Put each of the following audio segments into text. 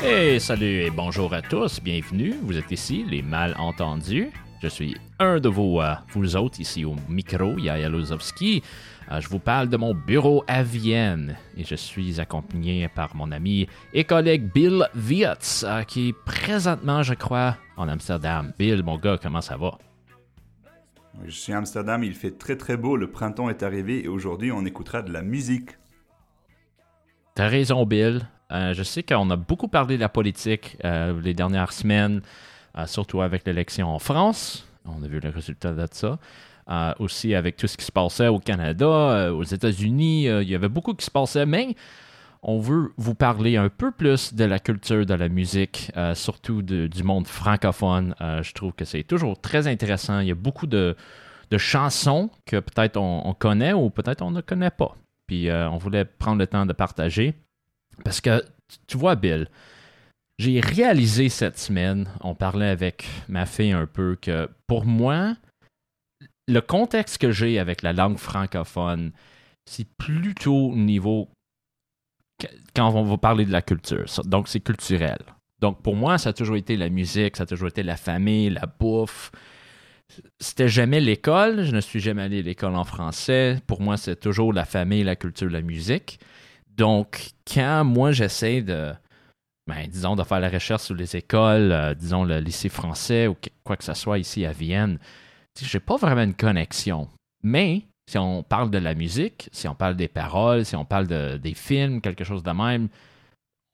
Hey, salut et bonjour à tous, bienvenue. Vous êtes ici, les malentendus. Je suis un de vos, euh, vous autres ici au micro, Yaya Lozovski. Euh, je vous parle de mon bureau à Vienne et je suis accompagné par mon ami et collègue Bill Wietz, euh, qui est présentement, je crois, en Amsterdam. Bill, mon gars, comment ça va? Je suis à Amsterdam, il fait très très beau, le printemps est arrivé et aujourd'hui on écoutera de la musique. T'as raison, Bill. Euh, je sais qu'on a beaucoup parlé de la politique euh, les dernières semaines, euh, surtout avec l'élection en France. On a vu le résultat de ça. aussi avec tout ce qui se passait au Canada, aux États-Unis, il y avait beaucoup qui se passait, mais on veut vous parler un peu plus de la culture de la musique, surtout du monde francophone. je trouve que c'est toujours très intéressant. Il y a beaucoup de, chansons que peut-être on, on, connaît ou peut-être on ne connaît pas. Puis on voulait prendre le temps de partager. Parce que, tu vois, Bill, j'ai réalisé cette semaine, on parlait avec ma fille un peu, que pour moi, le contexte que j'ai avec la langue francophone, c'est plutôt au niveau quand on va parler de la culture. Donc, c'est culturel. Donc, pour moi, ça a toujours été la musique, ça a toujours été la famille, la bouffe. C'était jamais l'école. Je ne suis jamais allé à l'école en français. Pour moi, c'est toujours la famille, la culture, la musique. Donc, quand moi j'essaie de, ben, disons, de faire la recherche sur les écoles, euh, disons le lycée français ou quoi que ce soit ici à Vienne, j'ai pas vraiment une connexion. Mais si on parle de la musique, si on parle des paroles, si on parle de, des films, quelque chose de même,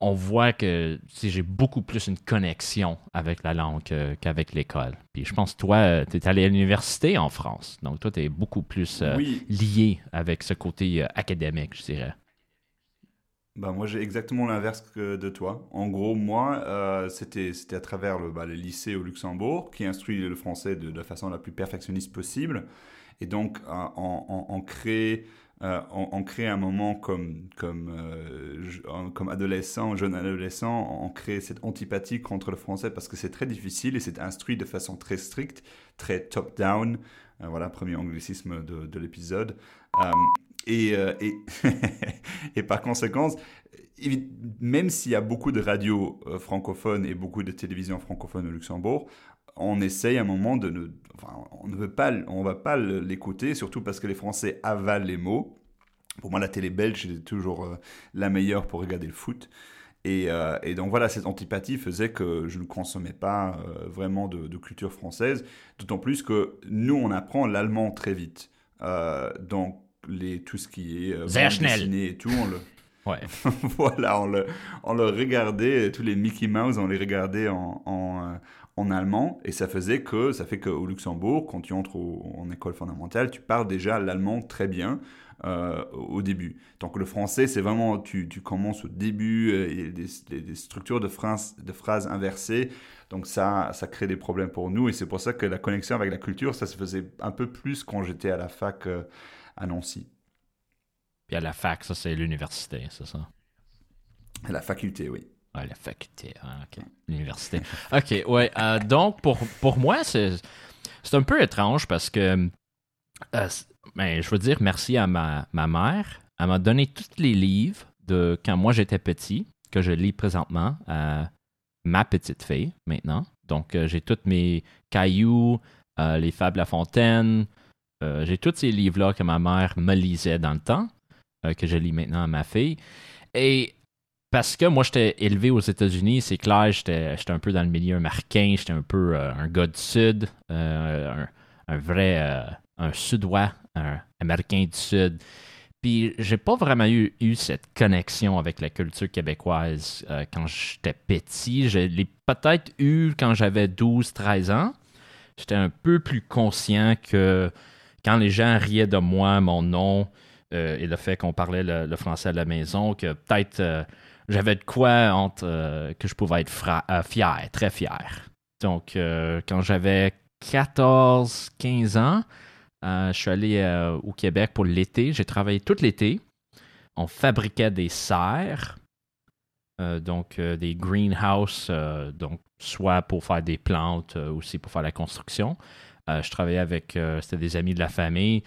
on voit que j'ai beaucoup plus une connexion avec la langue qu'avec l'école. Puis je pense toi, euh, tu es allé à l'université en France. Donc toi, tu es beaucoup plus euh, lié avec ce côté académique, je dirais. Bah moi j'ai exactement l'inverse que de toi. En gros moi euh, c'était c'était à travers le, bah, le, lycée au Luxembourg qui instruit le français de, la façon la plus perfectionniste possible et donc on, on, crée euh, on, crée un moment comme comme euh, adolescent jeune adolescent on crée cette antipathie contre le français parce que c'est très difficile et c'est instruit de façon très stricte très top down voilà premier anglicisme de, de l'épisode. Et, euh, et, par conséquent, même s'il y a beaucoup de radios euh, francophones et beaucoup de télévisions francophones au Luxembourg, on essaye à un moment de ne, on ne veut pas, on va pas l'écouter, surtout parce que les Français avalent les mots. Pour moi, la télé belge est toujours euh, la meilleure pour regarder le foot. Et, et, donc voilà, cette antipathie faisait que je ne consommais pas vraiment de, culture française, d'autant plus que nous, on apprend l'allemand très vite. donc les, tout ce qui est euh, dessiné et tout, on le... Ouais. voilà, on le, on le regardait, tous les Mickey Mouse, on les regardait en, en, euh, en allemand, et ça faisait que, ça fait qu'au Luxembourg, quand tu entres en école fondamentale, tu parles déjà l'allemand très bien euh, au début. Donc le français, c'est vraiment, tu, tu, commences au début, il y a des, des, structures de phrases, de phrases inversées, donc ça, ça crée des problèmes pour nous, et c'est pour ça que la connexion avec la culture, ça se faisait un peu plus quand j'étais à la fac à Nancy. Puis à la fac, ça, c'est l'université, c'est ça? À la faculté, oui. Ah, la faculté, ah, OK. L'université. OK, ouais. Euh, donc, pour, pour moi, c'est un peu étrange parce que, euh, ben, je veux dire merci à ma, ma mère. Elle m'a donné tous les livres de quand moi j'étais petit, que je lis présentement à ma petite fille maintenant. Donc, euh, j'ai tous mes cailloux, les Fables La Fontaine, euh, j'ai tous ces livres-là que ma mère me lisait dans le temps, euh, que je lis maintenant à ma fille. Et parce que moi, j'étais élevé aux États-Unis, c'est clair, j'étais un peu dans le milieu américain, j'étais un peu euh, un gars du Sud, un, vrai, un Sudois, un Américain du Sud. Puis j'ai pas vraiment eu, eu, cette connexion avec la culture québécoise quand j'étais petit. Je l'ai peut-être eu quand j'avais 12-13 ans. J'étais un peu plus conscient que quand les gens riaient de moi, mon nom euh, et le fait qu'on parlait le, français à la maison, que peut-être euh, j'avais de quoi euh, que je pouvais être fier, très fier. Donc, quand j'avais 14, 15 ans, je suis allé au Québec pour l'été. J'ai travaillé tout l'été. On fabriquait des serres, donc des greenhouses, donc soit pour faire des plantes, aussi pour faire la construction. je travaillais avec, c'était des amis de la famille.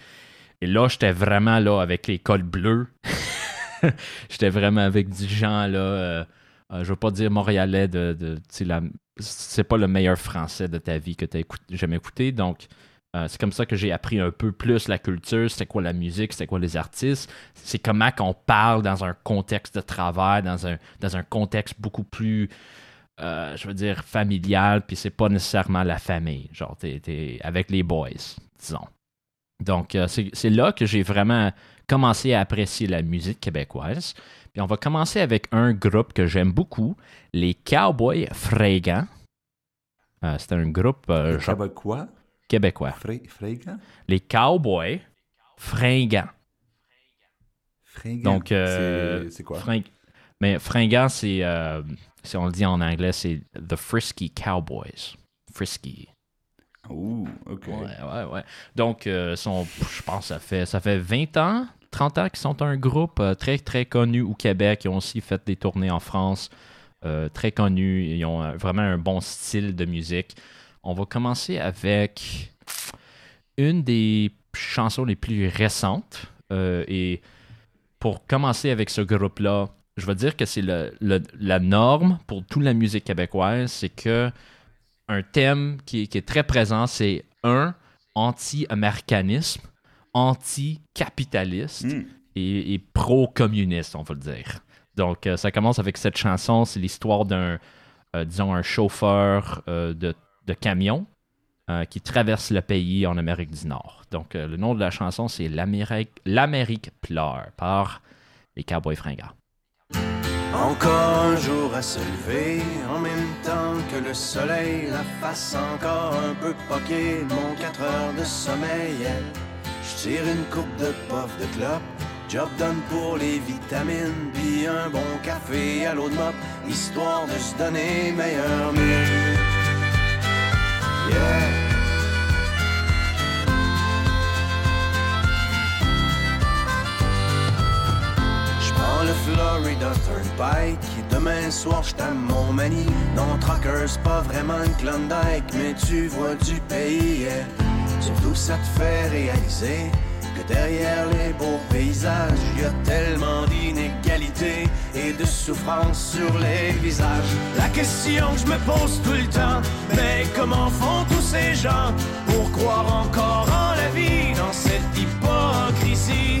Et là, j'étais vraiment là avec les cols bleus. j'étais vraiment avec des gens là. je veux pas dire montréalais de, c'est pas le meilleur français de ta vie que tu as jamais écouté. Donc, euh, c'est comme ça que j'ai appris un peu plus la culture, c'est quoi la musique, c'est quoi les artistes. C'est comment qu'on parle dans un contexte de travail, dans un, dans un contexte beaucoup plus, euh, je veux dire, familial, puis c'est pas nécessairement la famille. Genre, t'es, avec les boys, disons. Donc, euh, c'est là que j'ai vraiment commencé à apprécier la musique québécoise. Puis on va commencer avec un groupe que j'aime beaucoup, les Cowboys Fringants. Euh, c'est un groupe. Euh, québécois? Québécois. Les Cowboys Fringants. Fringants? Donc, euh, c'est quoi? Mais Fringants, c'est. si on le dit en anglais, c'est The Frisky Cowboys. Frisky. Ouh, ok. Ouais, ouais, ouais. Donc, son, je pense que ça fait, ça fait 20 ans 30 ans qui sont un groupe euh, très, très connu au Québec. Ils ont aussi fait des tournées en France. Euh, très connus. Ils ont euh, vraiment un bon style de musique. On va commencer avec une des chansons les plus récentes. et pour commencer avec ce groupe-là, je vais dire que c'est la norme pour toute la musique québécoise. C'est que un thème qui, qui est très présent, c'est un anti-américanisme anti-capitaliste hmm. et, pro-communiste, on va le dire. Donc, euh, ça commence avec cette chanson. C'est l'histoire d'un, euh, disons, un chauffeur euh, de, camion qui traverse le pays en Amérique du Nord. Donc, le nom de la chanson, c'est L'Amérique, L'Amérique pleure par les Cowboys fringants. Encore un jour à se lever, en même temps que le soleil, la face encore un peu poquée, mon 4 heures de sommeil. Tire une coupe de puff de clope, job done pour les vitamines, puis un bon café à l'eau de mop, histoire de se donner meilleur mieux. Yeah. Le Florida Turnpike, demain soir j't'aime mon mani. Non, Trucker, c'est pas vraiment une Klondike, mais tu vois du pays. Surtout ça te fait réaliser que derrière les beaux paysages, y a tellement d'inégalités et de souffrance sur les visages. La question que je me pose tout le temps, mais comment font tous ces gens pour croire encore en la vie dans cette hypocrisie?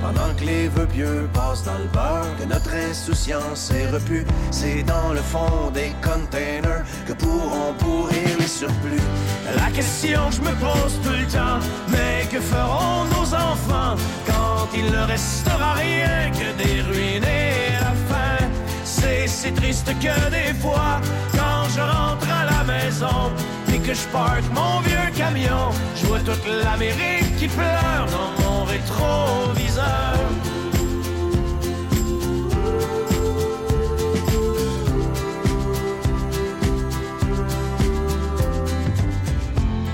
Pendant que les vœux pieux passent dans le beurre, que notre insouciance est repue, c'est dans le fond des containers que pourront pourrir les surplus. La question que je me pose tout le temps, mais que feront nos enfants quand il ne restera rien que des ruines et la faim? C'est si triste que des fois, quand je rentre à la maison, que je parque mon vieux camion, je vois toute l'Amérique qui pleure dans mon rétroviseur.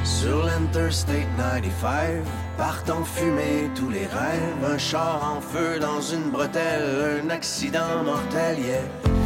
Sur l'Interstate 95, partant fumer tous les rêves, un char en feu dans une bretelle, un accident mortel, yeah.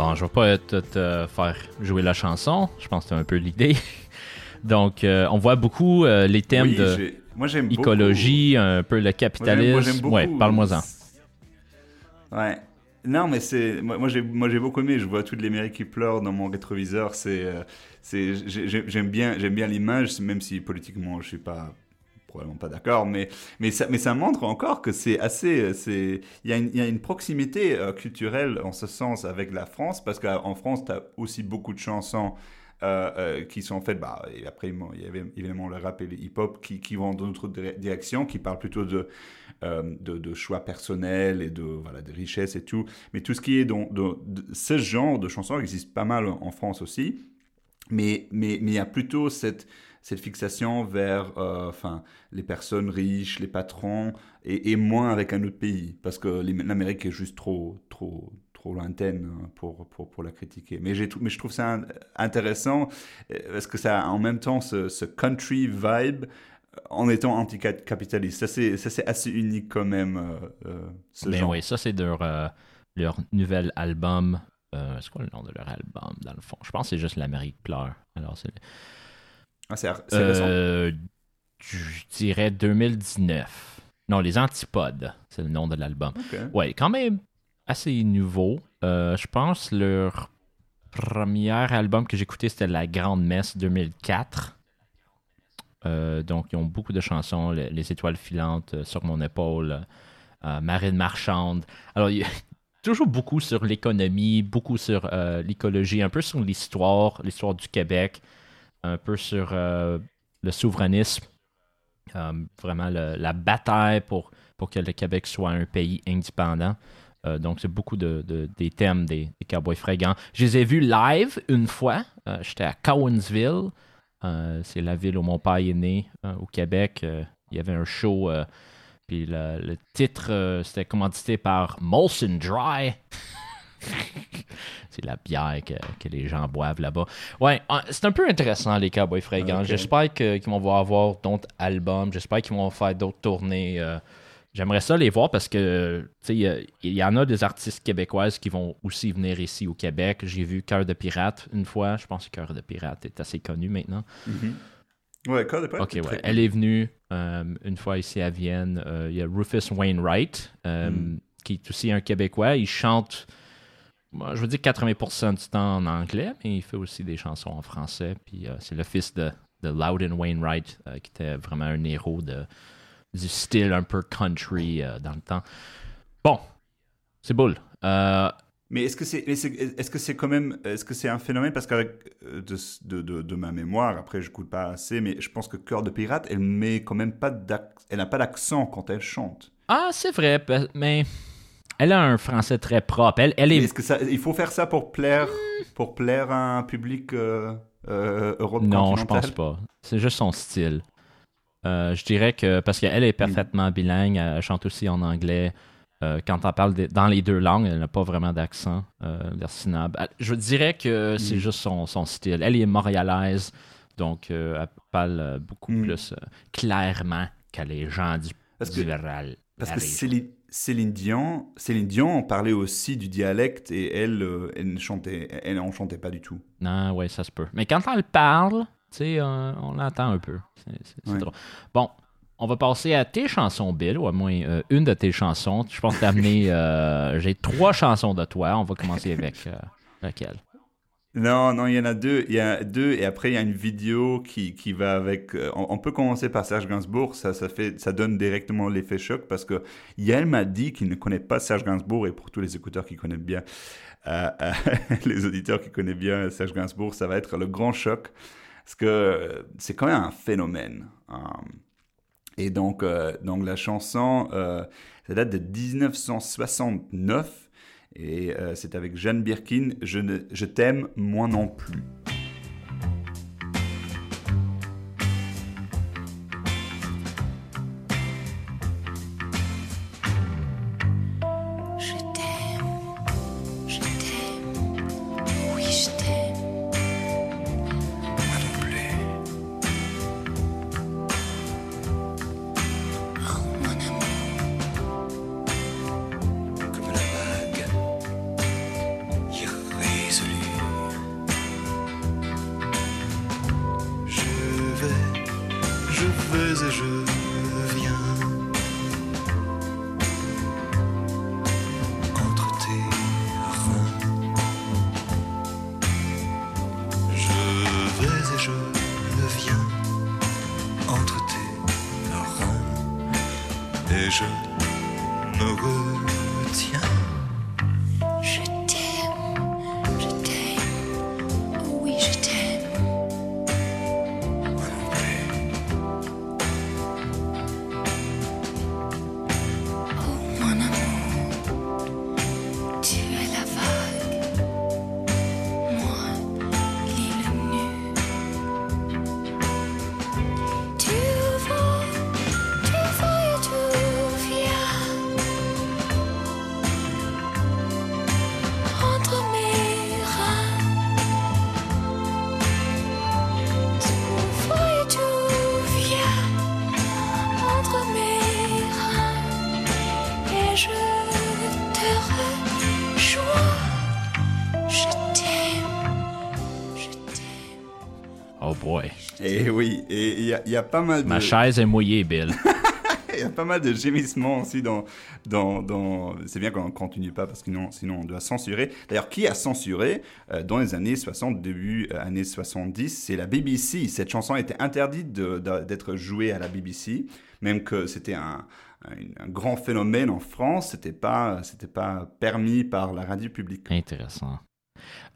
Bon, je vais pas te, faire jouer la chanson. Je pense que c'est un peu l'idée. Donc, euh, on voit beaucoup euh, les thèmes de écologie, un peu le capitalisme. Ouais, parle-moi-en. Ouais. Non, mais c'est moi, j'ai moi j'ai beaucoup aimé. Je vois toutes les mairies qui pleurent dans mon rétroviseur. C'est euh, c'est j'aime bien j'aime bien l'image, même si politiquement je suis pas probablement pas d'accord, mais, mais, ça, mais ça montre encore que c'est assez. Il y, a une, proximité euh, culturelle en ce sens avec la France, parce qu'en France, tu as aussi beaucoup de chansons. Euh, euh, qui sont faites, bah, après il y avait évidemment le rap et le hip-hop qui, vont dans d'autres directions, qui parlent plutôt de, de, de, choix personnels et de, voilà, de richesse et tout. Mais tout ce qui est dans, ce genre de chansons existe pas mal en France aussi. Mais mais mais il y a plutôt cette cette fixation vers euh, enfin, les personnes riches, les patrons, et, moins avec un autre pays, parce que l'Amérique est juste trop, trop, trop lointaine hein, pour, pour, pour la critiquer. Mais, mais je trouve ça intéressant, euh, parce que ça a en même temps ce, country vibe, en étant anticapitaliste. Ça, c'est assez unique quand même. Euh, ce ben genre. oui, ça, c'est leur, leur nouvel album. c'est quoi le nom de leur album, dans le fond? Je pense que c'est juste l'Amérique pleure. Alors, c'est ah, c'est. Euh, je dirais 2019. Non, Les Antipodes, c'est le nom de l'album. Ouais, quand même assez nouveau. Euh, je pense leur premier album que j'ai écouté, c'était La Grande Messe 2004. Euh, donc, ils ont beaucoup de chansons, Les, Étoiles filantes, Sur mon épaule, Marine marchande. Alors, il y a toujours beaucoup sur l'économie, beaucoup sur l'écologie, un peu sur l'histoire, l'histoire du Québec un peu sur euh, le souverainisme, euh, vraiment la bataille pour, pour que le Québec soit un pays indépendant. Euh, donc, c'est beaucoup de, des thèmes des, Cowboys fréquents. Je les ai vus live une fois. J'étais à Cowansville. c'est la ville où mon père est né, au Québec. il y avait un show. puis le, titre, c'était commandité par Molson Dry. c'est la bière que, les gens boivent là-bas. Ouais, ah, c'est un peu intéressant, les Cowboys Fringants. J'espère qu'ils vont avoir d'autres albums. J'espère qu'ils vont faire d'autres tournées. Euh. J'aimerais ça les voir parce que il y, en a des artistes québécoises qui vont aussi venir ici au Québec. J'ai vu Cœur de Pirate une fois. Je pense que Cœur de Pirate est assez connu maintenant. Mm-hmm. Ouais, Cœur de Pirate. Ok, ouais. Elle est venue euh, une fois ici à Vienne. Euh, il y a Rufus Wainwright, mm. qui est aussi un Québécois. Il chante je veux dire 80% du temps en anglais, mais il fait aussi des chansons en français. Puis euh, c'est le fils de, de Loudon Wainwright, euh, qui était vraiment un héros de, du style un peu country euh, dans le temps. Bon, c'est boule. mais est-ce que c'est est-ce que c'est quand même est-ce que c'est un phénomène? Parce qu'avec de, de, de, ma mémoire après je coûte pas assez mais je pense que Cœur de pirate elle met quand même pas elle n'a pas d'accent quand elle chante. Ah c'est vrai mais elle a un français très propre. Elle, elle est... est-ce que ça, il faut faire ça pour plaire, pour plaire à un public euh, euh, Non, je pense pas. C'est juste son style. Euh, je dirais que parce qu'elle est parfaitement bilingue, elle chante aussi en anglais. Quand on parle dans les deux langues, elle n'a pas vraiment d'accent Je dirais que c'est mm. juste son, son, style. Elle est montréalaise, donc elle parle beaucoup mm. plus clairement que les gens du, parce que, Parce que Céline Dion, Céline Dion parlait aussi du dialecte et elle, euh, elle ne chantait, elle n'en chantait pas du tout. Non, ouais, ça se peut. Mais quand elle parle, tu sais, euh, on l'entend un peu. C'est drôle. Bon, on va passer à tes chansons, Bill, ou à moins euh, une de tes chansons. Je pense que J'ai trois chansons de toi. On va commencer avec laquelle? Non, non, il y en a deux. Il y a deux et après il y a une vidéo qui, qui va avec. Euh, on, peut commencer par Serge Gainsbourg. Ça, ça fait, ça donne directement l'effet choc parce que Yael m'a dit qu'il ne connaît pas Serge Gainsbourg et pour tous les écouteurs qui connaissent bien, euh, euh, les auditeurs qui connaissent bien Serge Gainsbourg, ça va être le grand choc parce que c'est quand même un phénomène. Hein. et donc, donc la chanson, ça date de 1969. Et euh, c'est avec Jeanne Birkin, Je, t'aime, moi non plus. Boy. Et oui, et il y, a- il y a pas mal de... Ma chaise est mouillée, Bill. Il y a pas mal de gémissements aussi dans. dans, dans... C'est bien qu'on ne continue pas parce que sinon, sinon on doit censurer. D'ailleurs, qui a censuré euh, dans les années 60, début euh, années 70 C'est la BBC. Cette chanson était interdite d'être jouée à la BBC, même que c'était un, un, un grand phénomène en France. C'était pas, c'était pas permis par la radio publique. Intéressant.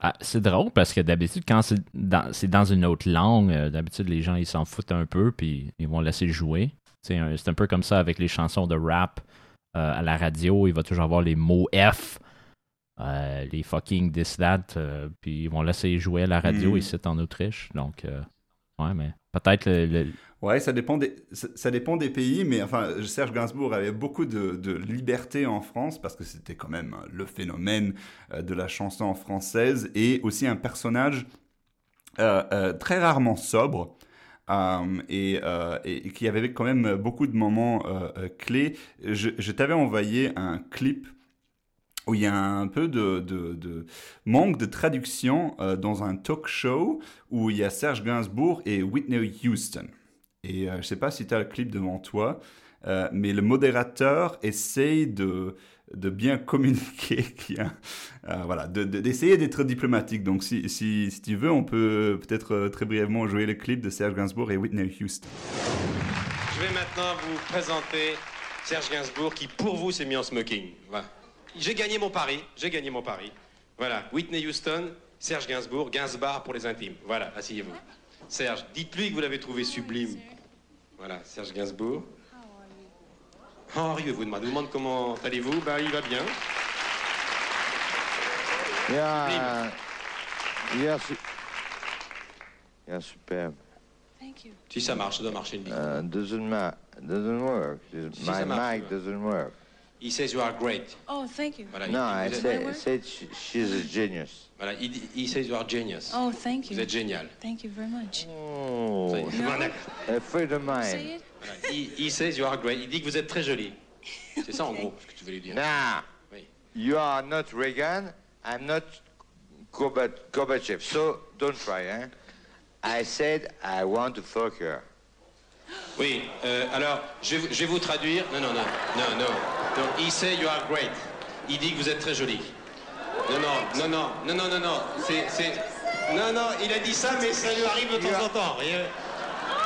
Ah, c'est drôle parce que d'habitude, quand c'est dans, c'est dans une autre langue, euh, d'habitude, les gens, ils s'en foutent un peu puis ils vont laisser jouer. C'est un, peu comme ça avec les chansons de rap euh, à la radio. Il va toujours avoir les mots F, euh, les fucking this, that, puis ils vont laisser jouer à la radio Mm. ici en Autriche. Donc, euh, ouais, mais peut-être le, ça dépend des, ça, dépend des pays, mais enfin, Serge Gainsbourg avait beaucoup de, liberté en France parce que c'était quand même euh, le phénomène euh, de la chanson française et aussi un personnage euh, très rarement sobre. et, qui avait quand même beaucoup de moments clés. Je t'avais envoyé un clip où il y a un peu de, manque de traduction euh, dans un talk show où il y a Serge Gainsbourg et Whitney Houston. Et euh, je ne sais pas si tu as le clip devant toi, euh, mais le modérateur essaye de, bien communiquer, voilà, de- de- d'essayer d'être diplomatique. Donc si, tu veux, on peut peut-être très brièvement jouer le clip de Serge Gainsbourg et Whitney Houston. Je vais maintenant vous présenter Serge Gainsbourg qui, pour vous, s'est mis en smoking. Voilà. J'ai gagné mon pari, j'ai gagné mon pari. Voilà, Whitney Houston, Serge Gainsbourg, Gainsbar pour les intimes. Voilà, asseyez-vous. Serge, dites-lui que vous l'avez trouvé sublime. Voilà, Serge Gainsbourg. Henri, vous demande, vous demande comment allez-vous? Ben, il va bien. Yeah, yeah, su- yeah, superbe. Thank you. Si ça marche, ça doit marcher une bite. Uh, doesn't ma- doesn't work. Si, My marche, mic doesn't work. He says you are great. Oh, thank you. Voilà, No, il, I vous êtes- said, I said she, she's a genius. voilà, il, dit- he says you are genius. Oh, thank Vous you. êtes génial. Thank you very much. Oh, d'accord. a friend of Say mine. it. Voilà, he, he says you are great. Il dit que vous êtes très jolie. C'est ça en gros ce que tu veux lui dire. Nah, Oui. you are not Reagan. I'm not Gorbachev. So don't try, hein. I said I want to fuck her. Oui, euh, alors je vais, vous- je vais vous traduire. Non, non, non, non, non. non. He say you are great. Il dit que vous êtes très jolie. Non, non, non, non, non, non, non, non. C'est, c'est... Non, non, il a dit ça, mais ça lui arrive de temps en temps.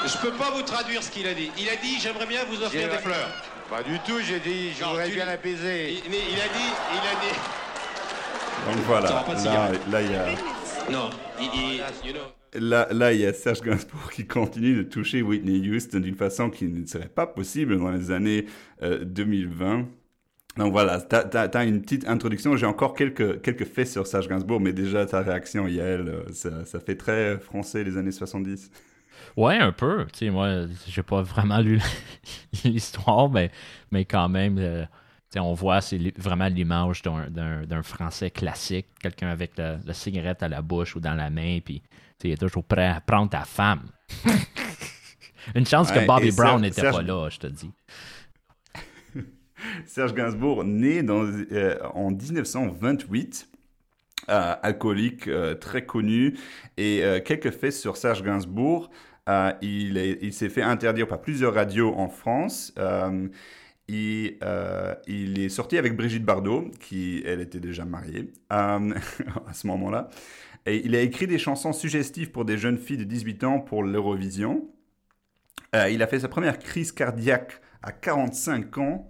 Je peux pas vous traduire ce qu'il a dit. Il a dit j'aimerais bien vous offrir des fleurs. Pas du tout, j'ai dit, je Non, voudrais tu- bien l'apaiser. Il, il a dit, il a dit. Donc voilà, là, là, il y a... Non, il, il- you know. Là, là, il y a Serge Gainsbourg qui continue de toucher Whitney Houston d'une façon qui ne serait pas possible dans les années euh, 2020. Donc voilà, tu as, une petite introduction. J'ai encore quelques, quelques faits sur Serge Gainsbourg, mais déjà ta réaction, Yael, euh, ça, ça fait très français les années 70. Ouais, un peu. Tu sais, moi, j'ai pas vraiment lu l'histoire, mais, mais quand même, euh, tu sais, on voit, c'est vraiment l'image d'un- Français classique, quelqu'un avec la, la cigarette à la bouche ou dans la main, puis il est toujours prêt à prendre ta femme. Une chance Ouais, que Bobby Brown Serge- n'était pas là, je te dis. Serge Gainsbourg, né dans, euh, en 1928, euh, alcoolique euh, très connu, et quelques faits sur Serge Gainsbourg. Il est- il s'est fait interdire par plusieurs radios en France. Euh, il, est sorti avec Brigitte Bardot, qui, elle, était déjà mariée euh, à ce moment-là. Il a écrit des chansons suggestives pour des jeunes filles de 18 ans pour l'Eurovision. Euh, il a fait sa première crise cardiaque à 45 ans,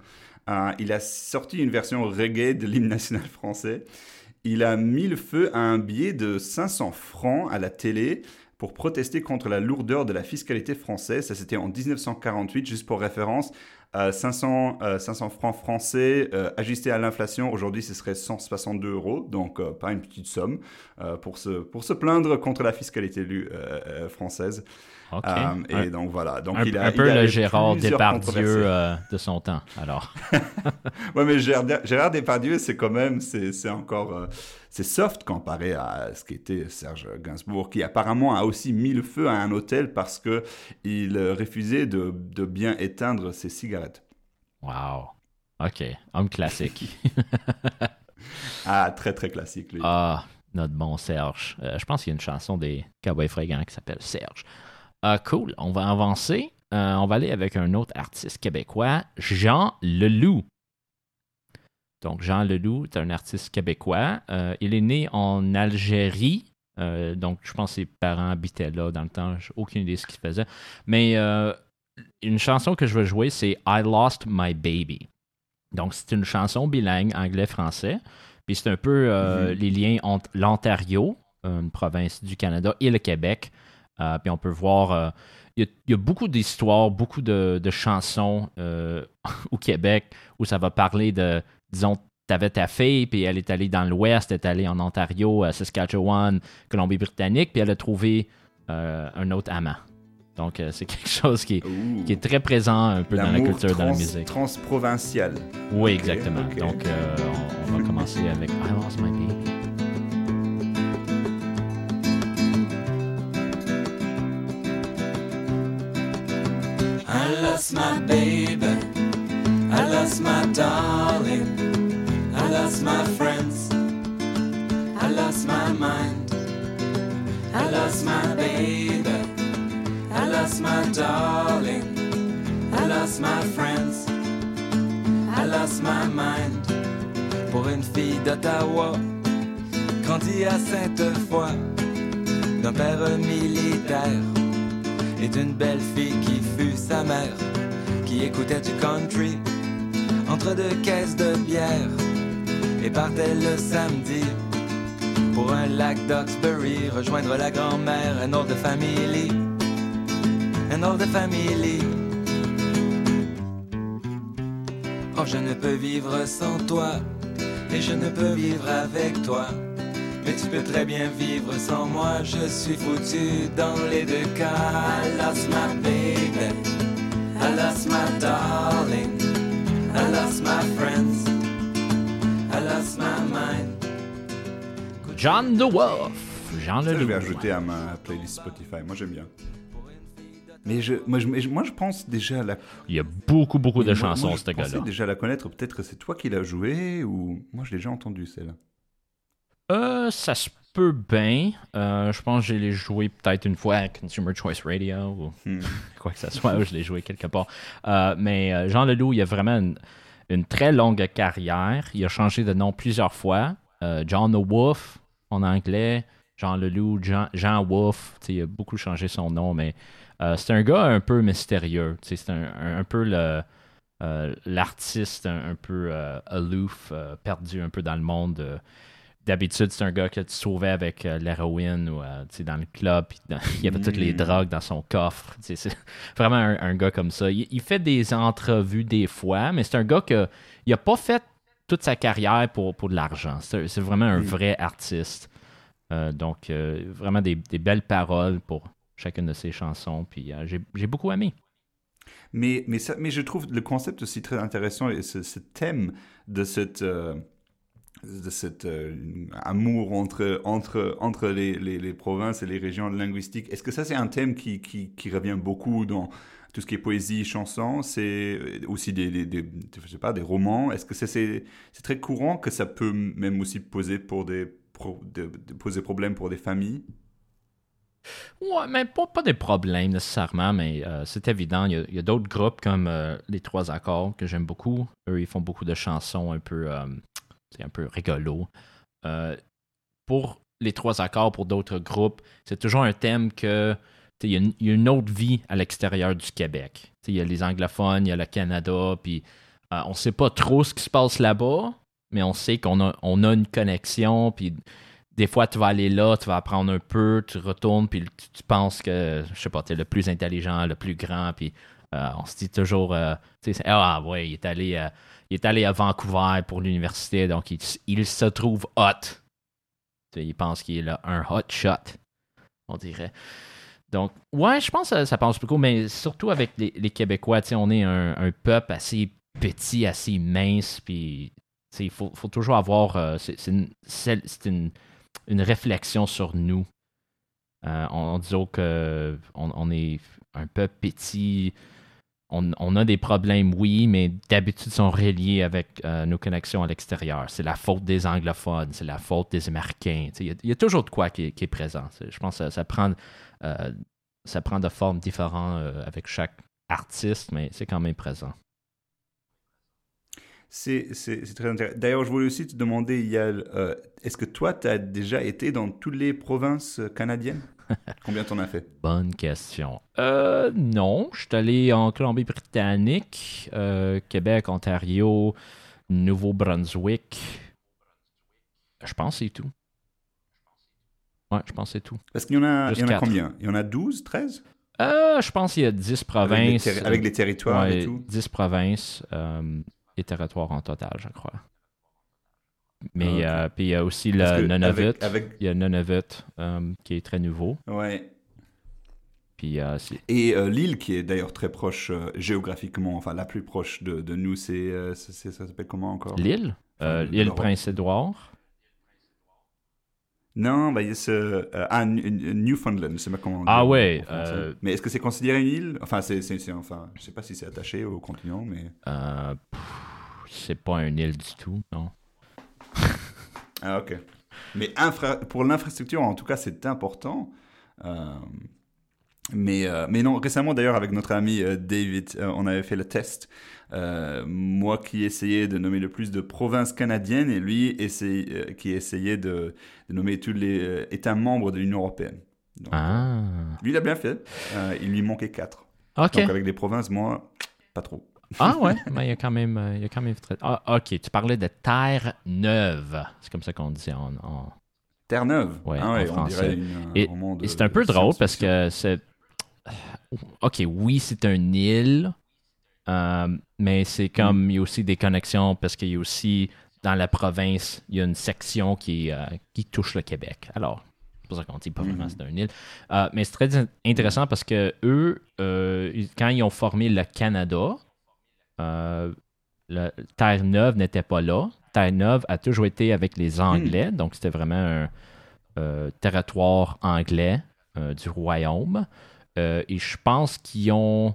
il a sorti une version reggae de l'hymne national français. Il a mis le feu à un billet de 500 francs à la télé pour protester contre la lourdeur de la fiscalité française. Ça, c'était en 1948, juste pour référence. Euh, 500, euh, 500 francs français euh, ajustés à l'inflation, aujourd'hui ce serait 162 euros, donc euh, pas une petite somme pour, se, pour se plaindre contre la fiscalité française. Euh, et un, donc voilà. Donc, un- il a, un peu le Gérard Depardieu euh, de son temps, alors. Ouais, mais Gérard, Gérard Depardieu, c'est quand même, c'est encore, euh, c'est soft comparé à ce qu'était Serge Gainsbourg, qui apparemment a aussi mis le feu à un hôtel parce que il euh, refusait de, de bien éteindre ses cigarettes. Wow. OK. Homme classique. Ah, très très classique lui. Ah, notre bon Serge. Euh, je pense qu'il y a une chanson des Cowboys Fringants qui s'appelle Serge. Ah, cool. On va avancer. Euh, on va aller avec un autre artiste québécois, Jean Leloup. Donc, Jean Leloup est un artiste québécois. Euh, il est né en Algérie. Euh, donc, je pense que ses parents habitaient là dans le temps. J'ai aucune idée de ce qu'il faisait. Mais une chanson que je veux jouer, c'est I Lost My Baby. Donc, c'est une chanson bilingue, anglais-français. Puis c'est un peu euh, les liens entre l'Ontario, une province du Canada, et le Québec. Euh, puis on peut voir, euh, il y, a- il y a beaucoup d'histoires, beaucoup de, de chansons euh, au Québec où ça va parler de, disons, tu avais ta fille, puis elle est allée dans l'Ouest, elle est allée en Ontario, à Saskatchewan, Colombie-Britannique, puis elle a trouvé un autre amant. Donc c'est quelque chose qui est, Ouh. qui est très présent un peu dans la culture, dans la musique. Transprovincial. Oui, exactement. Donc, on, on va commencer avec I Lost My Baby. I lost my baby. I lost my darling. I lost my friends. I lost my mind. I lost my baby. I lost my darling. I lost my friends. I lost my mind. Pour une fille d'Ottawa, grandie à Sainte-Foy, d'un père militaire et d'une belle fille qui sa mère, qui écoutait du country entre deux caisses de bière et partait le samedi pour un lac d'Oxbury, rejoindre la grand-mère, un autre family, un autre family. Oh, je ne peux vivre sans toi, et je ne peux vivre avec toi. Mais tu peux très bien vivre sans moi, je suis foutu dans les deux cas. I lost my baby, I lost my darling, I lost my friends, I lost my mind. John the Wolf. Jean Ça, je vais ajouter à ma playlist Spotify. Moi, j'aime bien. Mais je, moi, je, je- moi, je pense déjà la. Il y a beaucoup, beaucoup de moi- chansons, moi, ce je pensais gars-là. déjà la connaître. Peut-être que c'est toi qui l'as joué ou moi, je l'ai déjà entendu celle-là. Euh, ça se peut bien. Euh, je pense que je l'ai joué peut-être une fois à Consumer Choice Radio ou Hmm. quoi que ce soit, je l'ai joué quelque part. Euh, mais euh, Jean Leloup, il a vraiment une, une très longue carrière. Il a changé de nom plusieurs fois. Euh, John the Wolf en anglais, Jean Leloup, Jean, Jean Wolf. Il a beaucoup changé son nom, mais c'est un gars un peu mystérieux. C'est un, un- un peu le. l'artiste un, un peu aloof, perdu un peu dans le monde. D'habitude, c'est un gars que tu sauvais avec euh, l'héroïne ou euh, dans le club. dans- il y avait toutes les Mm. drogues dans son coffre. C'est vraiment un, un gars comme ça. Il, il fait des entrevues des fois, mais c'est un gars que il a pas fait toute sa carrière pour, pour de l'argent. C'est vraiment un Mm. vrai artiste. Euh, donc, euh, vraiment des, des belles paroles pour chacune de ses chansons. Puis j'ai beaucoup aimé. Mais, mais, ça, mais je trouve le concept aussi très intéressant et ce, ce thème de cette, de cet euh, amour entre, entre, entre les, les, provinces et les régions linguistiques. Est-ce que ça, c'est un thème qui, qui, revient beaucoup dans tout ce qui est poésie, chanson? C'est aussi des, des, je sais pas, des romans? Est-ce que c'est c'est très courant que ça peut même aussi poser, pour des, poser problème pour des familles? Ouais, mais pas, pas des problèmes nécessairement, mais euh, c'est évident. Il y a, d'autres groupes comme euh, Les Trois Accords que j'aime beaucoup. Eux, ils font beaucoup de chansons un peu, c'est un peu rigolo. Euh, pour Les Trois Accords, pour d'autres groupes, c'est toujours un thème que il y, a une- autre vie à l'extérieur du Québec. Il y a les anglophones, il y a le Canada, puis euh, on sait pas trop ce qui se passe là-bas, mais on sait qu'on a, on a une connexion, puis des fois, tu vas aller là, tu vas apprendre un peu, tu retournes, puis tu, penses que, je sais pas, tu es le plus intelligent, le plus grand, puis euh, on se dit toujours, ah ouais, il est allé, il est allé à Vancouver pour l'université, donc il, se trouve hot. Il pense qu'il est un hot shot, on dirait. Donc, ouais, je pense que ça, passe beaucoup, mais surtout avec les, Québécois, on est un, peuple assez petit, assez mince, puis il faut, toujours avoir. euh, c'est une, une, réflexion sur nous. Euh, on, on dit que on, on est un peuple petit. On, a des problèmes, oui, mais d'habitude sont reliés avec euh, nos connexions à l'extérieur. C'est la faute des anglophones, c'est la faute des Américains. Il y, a- toujours de quoi qui, est- présent. Je pense que ça, prend, euh, ça prend de formes différentes euh, avec chaque artiste, mais c'est quand même présent. C'est très intéressant. D'ailleurs, je voulais aussi te demander, Yael, est-ce que toi, tu as déjà été dans toutes les provinces canadiennes? Combien t'en as fait? Bonne question. Euh, non, je suis allé en Colombie-Britannique, euh, Québec, Ontario, Nouveau-Brunswick. Je pense que c'est tout. Ouais, je pense que c'est tout. Parce qu'il y en a, il y en a combien? Il y en a 12, 13 Euh, je pense qu'il y a 10 avec les, provinces. avec les territoires Ouais, et tout 10 provinces et territoires en total, je crois. Mais Ah, euh, puis il y a aussi le Nunavut. avec- avec- Il y a Nunavut euh, qui est très nouveau. Ouais. Puis euh, c'est- Et euh, l'île qui est d'ailleurs très proche géographiquement, enfin la plus proche de, de nous, c'est c'est- c'est- ça s'appelle comment encore? L'île, Enfin, l'île. Prince-Édouard. Non, bah, il y a ce, euh, ah, Newfoundland, je sais pas comment on dit Ah ouais, euh, Mais est-ce que c'est considéré une île? Enfin, c'est, c'est, c'est- enfin, je sais pas si c'est attaché au continent, mais. Euh, c'est pas une île du tout, non. Ah ok. Mais infra- pour l'infrastructure, en tout cas, c'est important. Euh, mais, euh, mais non, récemment d'ailleurs, avec notre ami euh, David, on avait fait le test. Moi qui essayais de nommer le plus de provinces canadiennes et lui qui essayait de, de nommer tous les États membres de l'Union européenne. Donc, Ah, Lui, il a bien fait. Il lui manquait quatre. ok. Donc avec les provinces, moi, pas trop. Ah ouais, mais il y a quand même, euh, il y a quand même très... Ah, ok, tu parlais de Terre Neuve. C'est comme ça qu'on dit en... en- Terre-Neuve? Ouais, Ah en on français. une, un Et, c'est un peu drôle parce que c'est... Ok, oui, c'est une île, euh, mais c'est comme, il y a aussi des connexions parce qu'il y a aussi, dans la province, il y a une section qui, euh, qui touche le Québec. Alors, c'est pour ça qu'on dit pas vraiment c'est une île. Euh, mais c'est très in- intéressant parce que eux, euh, ils- quand ils ont formé le Canada, euh, le- Terre-Neuve n'était pas là. Terre-Neuve a toujours été avec les Anglais, donc c'était vraiment un euh, territoire anglais euh, du royaume. Euh, et je pense qu'ils ont.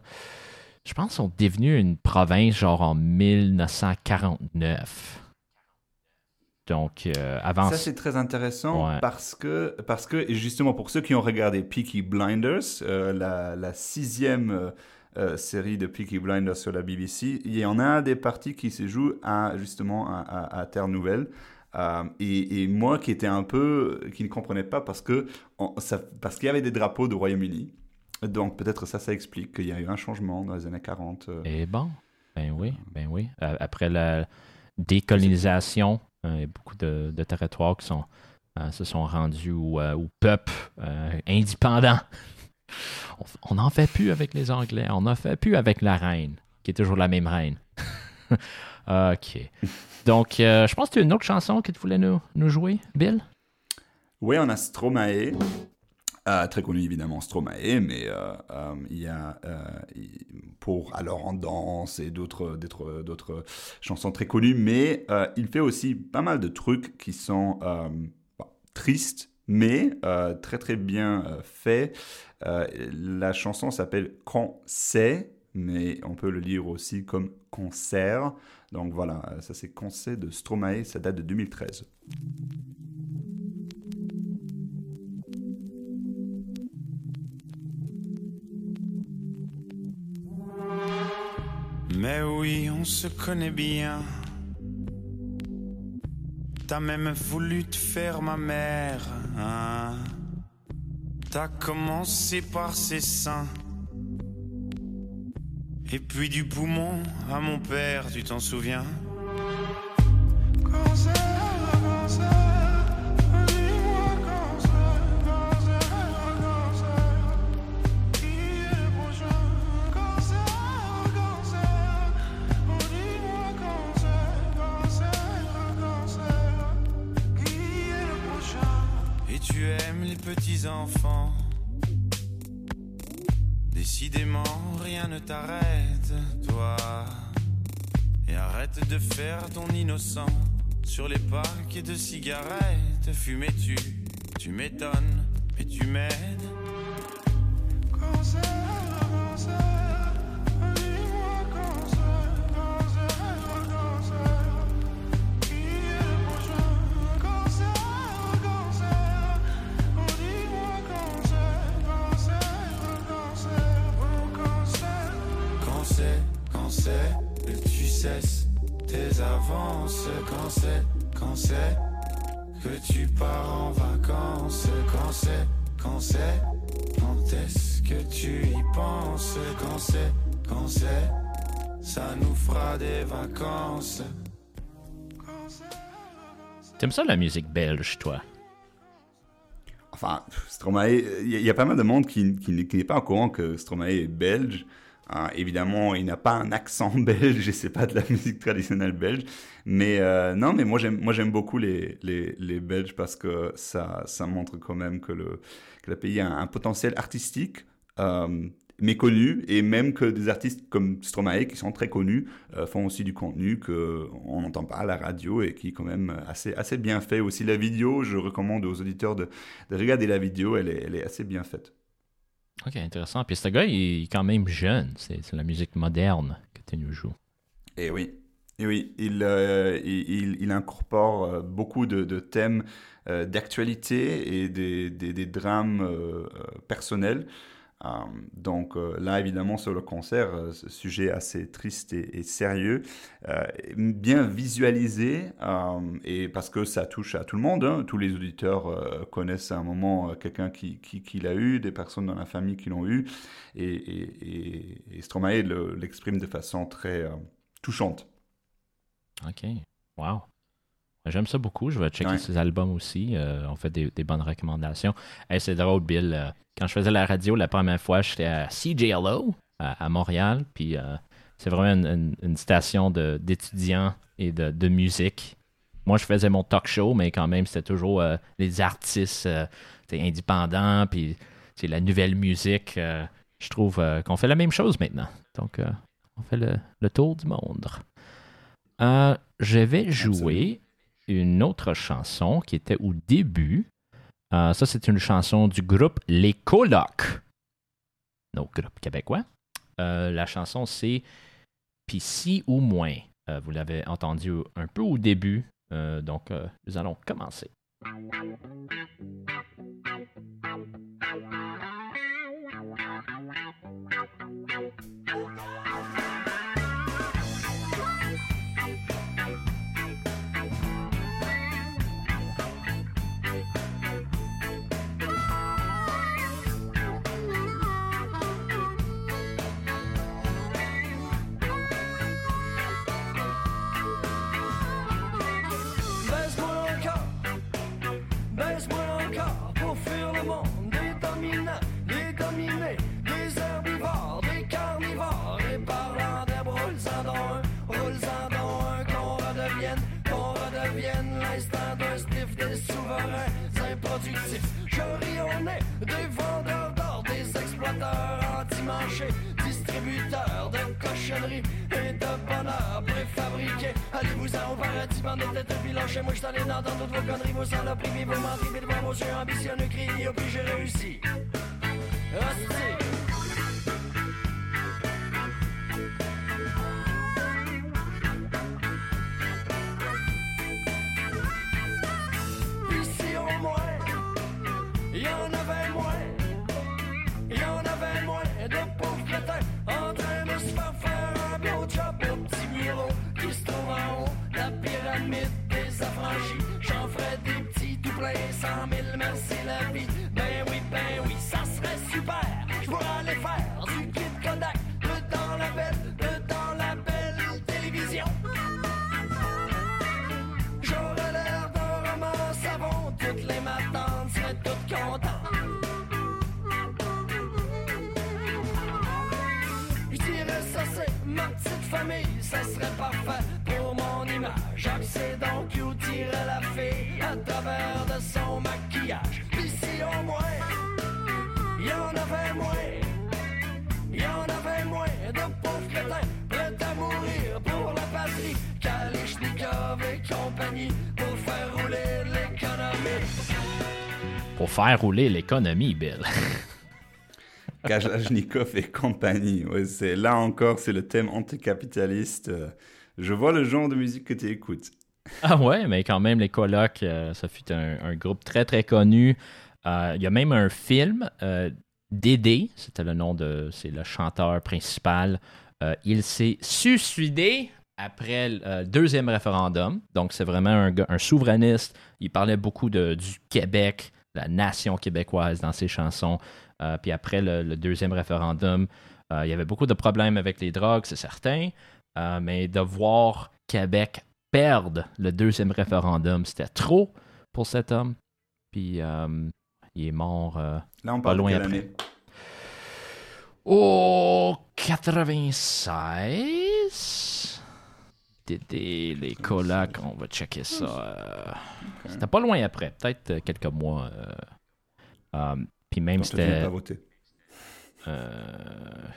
Je pense qu'ils sont devenus une province genre en 1949. Donc, euh, avant. Ça, c'est très intéressant Ouais. parce, que, parce que, justement, pour ceux qui ont regardé Peaky Blinders, euh, la, la sixième euh, série de Peaky Blinders sur la BBC, il y en a des parties qui se joue à, justement à, Terre Nouvelle. Euh, et, moi qui étais un peu, qui ne comprenais pas parce que parce qu'il y avait des drapeaux du Royaume-Uni. Donc peut-être ça, ça explique qu'il y a eu un changement dans les années 40. euh. Et bon, ben oui, ben oui. Après la décolonisation, beaucoup de, territoires qui sont, se sont rendus au, au peuple indépendant. On- n'en fait plus avec les Anglais, on n'en fait plus avec la reine, qui est toujours la même reine. ok. Donc, euh, je pense que tu as une autre chanson que tu voulais nous, jouer, Bill? Oui, on a Stromae, euh, très connu évidemment Stromae, mais euh, il y a pour Alors en danse et d'autres d'autres chansons très connues, mais il fait aussi pas mal de trucs qui sont tristes, mais euh, très très bien euh, faits. Euh, la chanson s'appelle Quand c'est, mais on peut le lire aussi comme concert. Donc voilà, ça c'est Concert de Stromae, ça date de 2013. Mais oui, on se connaît bien. T'as même voulu te faire ma mère. hein. T'as commencé par ses seins. Et puis du poumon à mon père, tu t'en souviens? Aimes les petits enfants Décidément, rien ne t'arrête, toi. Et arrête de faire ton innocent sur les paquets de cigarettes. Fumais-tu, tu m'étonnes, mais tu m'aides. T'aimes ça la musique belge, toi? Enfin, Stromae, il y, a- pas mal de monde qui, n'est pas au courant que Stromae est belge. Hein, évidemment, il n'a pas un accent belge et c'est pas de la musique traditionnelle belge. Mais euh, non, mais moi j'aime, beaucoup les, Belges parce que ça, montre quand même que le, que le pays a un, potentiel artistique euh, méconnu et même que des artistes comme Stromae qui sont très connus euh, font aussi du contenu que on n'entend pas à la radio et qui est quand même assez, assez bien fait. Aussi la vidéo, je recommande aux auditeurs de, de regarder la vidéo, elle est, elle est assez bien faite. Ok, intéressant. Puis ce gars, il est quand même jeune. C'est c'est la musique moderne que tu nous joues. Et oui, et oui, il, euh, il, il- incorpore euh, beaucoup de, de thèmes euh, d'actualité et des, des, des drames personnels. Euh, donc euh, là, évidemment, sur le concert, euh, ce sujet assez triste et, sérieux, bien visualisé, et parce que ça touche à tout le monde. hein. Tous les auditeurs connaissent à un moment quelqu'un qui, l'a eu, des personnes dans la famille qui l'ont eu, et, et, et, Stromae le- l'exprime de façon très touchante. Ok. Wow. J'aime ça beaucoup. Je vais checker Ouais. ses albums aussi. Euh, on fait des, des bonnes recommandations. Hey, c'est drôle, Bill. euh, quand je faisais la radio la première fois, j'étais à CJLO à, à Montréal. Puis euh, c'est vraiment une, une- une station d'étudiants et de, de musique. Moi, je faisais mon talk show, mais quand même, c'était toujours les artistes indépendants. Puis c'est la nouvelle musique. je trouve qu'on fait la même chose maintenant. Donc, on fait le, le tour du monde. Je vais jouer une autre chanson qui était au début. Euh, ça, c'est une chanson du groupe Les Colocs, notre groupe québécois. Euh, la chanson, c'est Pis si ou moins. Euh, vous l'avez entendu un peu au début. Donc, nous allons commencer. Des vendeurs d'or, des exploiteurs anti-manchés, distributeurs de cochonneries et de bonheur préfabriqué. Allez-vous-en au paradis, bande de têtes bilanches. Moi, je t'en ai d'entendre toutes vos conneries, vos saloperies, vos menteries, devant vos yeux ambitionneux, criez, puis j'ai réussi. Hostie. plein cent mille, la vie. Ben oui, ben oui, ça serait super. Je pourrais aller faire du kit Kodak, de dans la belle, de dans la belle télévision. J'aurais l'air d'un roman savon, toutes les matins seraient toutes contentes. Je dirais ça c'est ma petite famille, ça serait parfait pour mon image. J'accède donc, you tirer la travers de son maquillage. Ici au moins, il y en avait moins. Il y en avait moins de pauvres crétins prêts à mourir pour la patrie. Kalishnikov et compagnie pour faire rouler l'économie. Pour faire rouler l'économie, Bill. Kalashnikov et compagnie. Ouais, c'est là encore, c'est le thème anticapitaliste. Euh, je vois le genre de musique que tu écoutes. Ah ouais, mais quand même, les colocs, euh, ça fut un, groupe très très connu. Euh, Il y a même un film, euh, Dédé, c'était le nom de, c'est le chanteur principal. Il s'est suicidé après le deuxième référendum. Donc c'est vraiment un, un souverainiste. Il parlait beaucoup de, du Québec, la nation québécoise dans ses chansons. Puis après le, deuxième référendum, il y avait beaucoup de problèmes avec les drogues, c'est certain. Mais de voir Québec perdre le deuxième référendum, c'était trop pour cet homme. Puis euh, il est mort euh, Là, on pas loin après. année? Au 96. Dédé, les colocs, on va checker ça. euh, C'était pas loin après, peut-être euh, quelques mois. Puis même c'était. euh,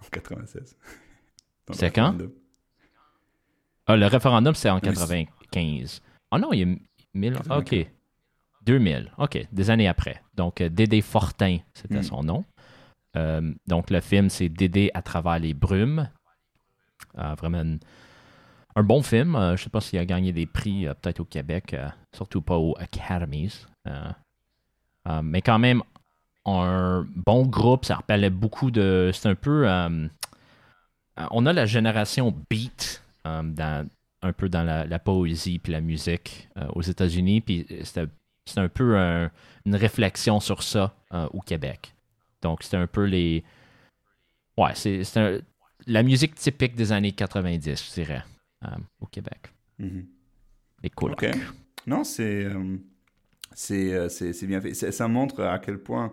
en 96. Dans le C'est quand? Ah, le référendum, c'est en Oui, 95. Ah non, il y a 1000. OK. 2000. OK. Des années après. Donc, euh, Dédé Fortin, c'était Hmm. son nom. Euh, donc, le film, c'est Dédé à travers les brumes. Euh, vraiment une- un bon film. Euh, je ne sais pas s'il a gagné des prix, peut-être au Québec, surtout pas aux Academies. Mais quand même, un bon groupe. Ça rappelait beaucoup de. C'est un peu. on a la génération beat dans, un peu dans la, la poésie puis la musique euh, aux États-Unis. Puis c'était c'était un peu un- une réflexion sur ça euh, au Québec. Donc c'était un peu les. Ouais, c'est c'est la musique typique des années 90, je dirais, euh, au Québec. Mhm. Les colocs. Non, c'est euh, c'est euh, c'est c'est bien fait. C'est- Ça montre à quel point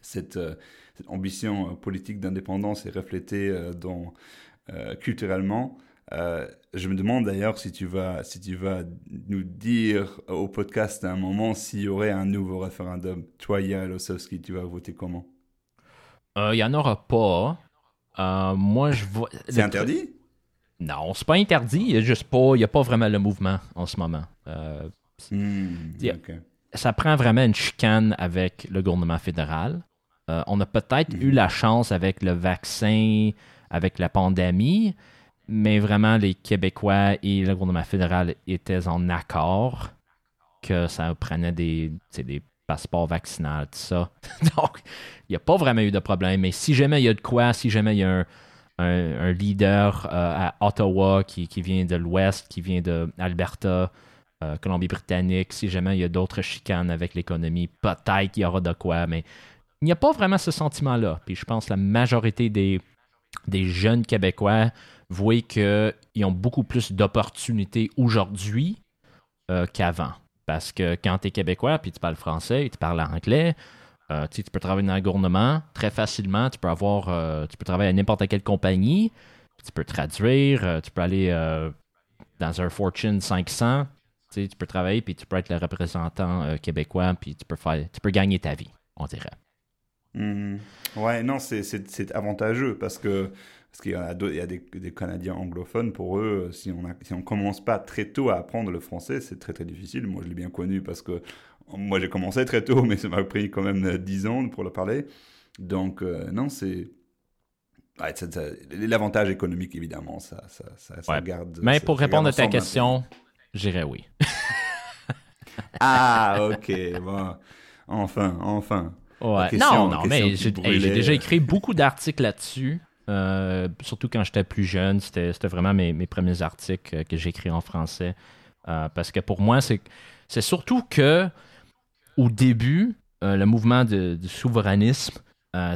cette, euh, cette ambition euh, politique d'indépendance est reflétée euh, dans, euh, culturellement. Euh, je me demande d'ailleurs si tu vas si tu vas nous dire au podcast à un moment s'il y aurait un nouveau référendum. Toi, Yael Ossowski, tu vas voter comment? Euh, Il y en aura pas. Euh, moi, je vois. C'est interdit? Non, c'est pas interdit. Il y a juste pas. N'y a pas vraiment le mouvement en ce moment. Euh, Hmm, ça prend vraiment une chicane avec le gouvernement fédéral. Euh, on a peut-être eu la chance avec le vaccin, avec la pandémie, mais vraiment les Québécois et le gouvernement fédéral étaient en accord que ça prenait des, des passeports vaccinaux, tout ça. Donc, il n'y a pas vraiment eu de problème. Mais si jamais il y a de quoi, si jamais il y a un, un- un leader euh, à Ottawa qui, qui vient de l'Ouest, qui vient d'Alberta, euh, Colombie-Britannique, si jamais il y a d'autres chicanes avec l'économie, peut-être qu'il y aura de quoi, mais il n'y a pas vraiment ce sentiment-là. Puis je pense que la majorité des, des jeunes Québécois voient qu'ils ont beaucoup plus d'opportunités aujourd'hui euh, qu'avant. Parce que quand tu es Québécois, puis tu parles français, tu parles anglais, euh, tu peux travailler dans le gouvernement très facilement, tu peux avoir, euh, tu peux travailler à n'importe quelle compagnie, tu peux traduire, tu peux aller dans un Fortune 500, tu peux travailler, puis tu peux être le représentant québécois, puis tu peux faire, tu peux gagner ta vie, on dirait. Mhm. Ouais, non, c'est avantageux parce que parce qu'il y a, d'autres- il y a des, des Canadiens anglophones, pour eux, si on a, si on commence pas très tôt à apprendre le français, c'est très très difficile. Moi, je l'ai bien connu parce que moi, j'ai commencé très tôt, mais ça m'a pris quand même euh, 10 ans pour le parler. Donc, euh, non, c'est... ouais, ça- ça- L'avantage économique, évidemment, ça, ça, ça, Ouais. garde... Mais pour répondre à ta question, j'irais oui. Ah, ok, bon. Enfin, enfin. Ouais. question- non, non, mais j'ai déjà écrit beaucoup d'articles là-dessus. Euh, surtout quand j'étais plus jeune, c'était vraiment mes, mes premiers articles euh, que j'ai écrits en français. Euh, parce que pour moi, c'est surtout que au début, euh, le mouvement de- du souverainisme,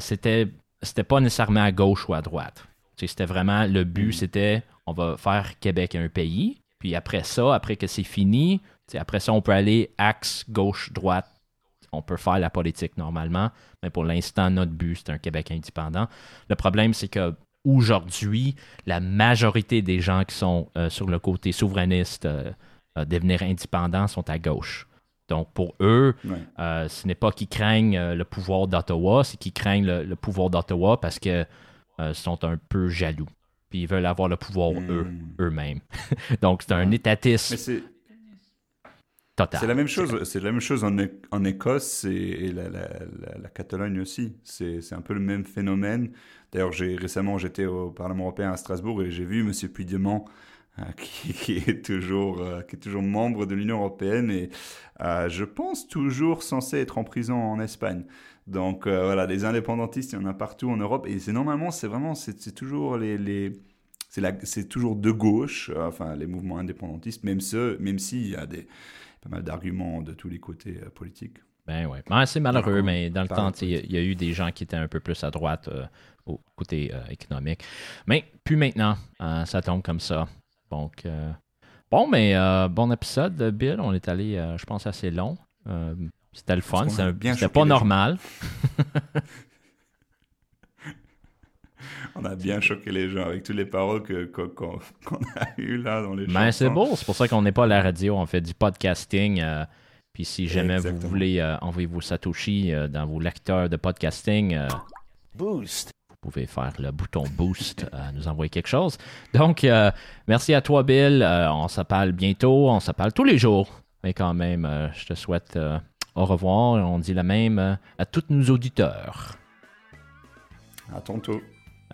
c'était c'était pas nécessairement à gauche ou à droite. C'était vraiment le but, c'était on va faire Québec un pays. Puis après ça, après que c'est fini, après ça, on peut aller axe gauche-droite on peut faire la politique normalement, mais pour l'instant, notre but, c'est un Québec indépendant. Le problème, c'est que aujourd'hui, la majorité des gens qui sont euh, sur le côté souverainiste, euh, euh, devenir indépendants, sont à gauche. Donc, pour eux, Ouais. euh, ce n'est pas qu'ils craignent euh, le pouvoir d'Ottawa, c'est qu'ils craignent le, le pouvoir d'Ottawa parce que sont un peu jaloux. Puis ils veulent avoir le pouvoir eux, Hmm. eux-mêmes. Donc, c'est un étatisme. C'est... total. C'est la même chose. C'est la même chose en, Écosse et, et la, la- la- la Catalogne aussi. C'est un peu le même phénomène. D'ailleurs, j'ai récemment j'étais au Parlement européen à Strasbourg et j'ai vu Monsieur Puigdemont euh, qui, qui est toujours euh, qui est toujours membre de l'Union européenne et euh, je pense toujours censé être en prison en Espagne. Donc voilà, des indépendantistes, il y en a partout en Europe et c'est normalement c'est vraiment c'est toujours les, les c'est toujours de gauche, enfin les mouvements indépendantistes, même ceux, même s'il y a des pas mal d'arguments de tous les côtés euh, politiques. Ben ouais. Ben, c'est malheureux, mais dans le temps, il y a- il y, a eu des gens qui étaient un peu plus à droite euh, au côté euh, économique. Mais plus maintenant, ça tombe comme ça. Donc, bon, mais bon épisode, Bill. On est allé, je pense, assez long. C'était le fun. C'était pas normal. On a bien choqué les gens avec toutes les paroles que qu'on a eues là dans les Ben, c'est beau. C'est pour ça qu'on n'est pas à la radio. On fait du podcasting. euh, puis si jamais Exactement. vous voulez euh, envoyer vos Satoshi euh, dans vos lecteurs de podcasting, euh, Boost. vous pouvez faire le bouton boost, euh, nous envoyer quelque chose. Donc, euh, merci à toi, Bill. Euh, on s'appelle bientôt. On s'appelle tous les jours. Mais quand même, euh, je te souhaite euh, au revoir. On dit la même euh, à tous nos auditeurs. À tantôt.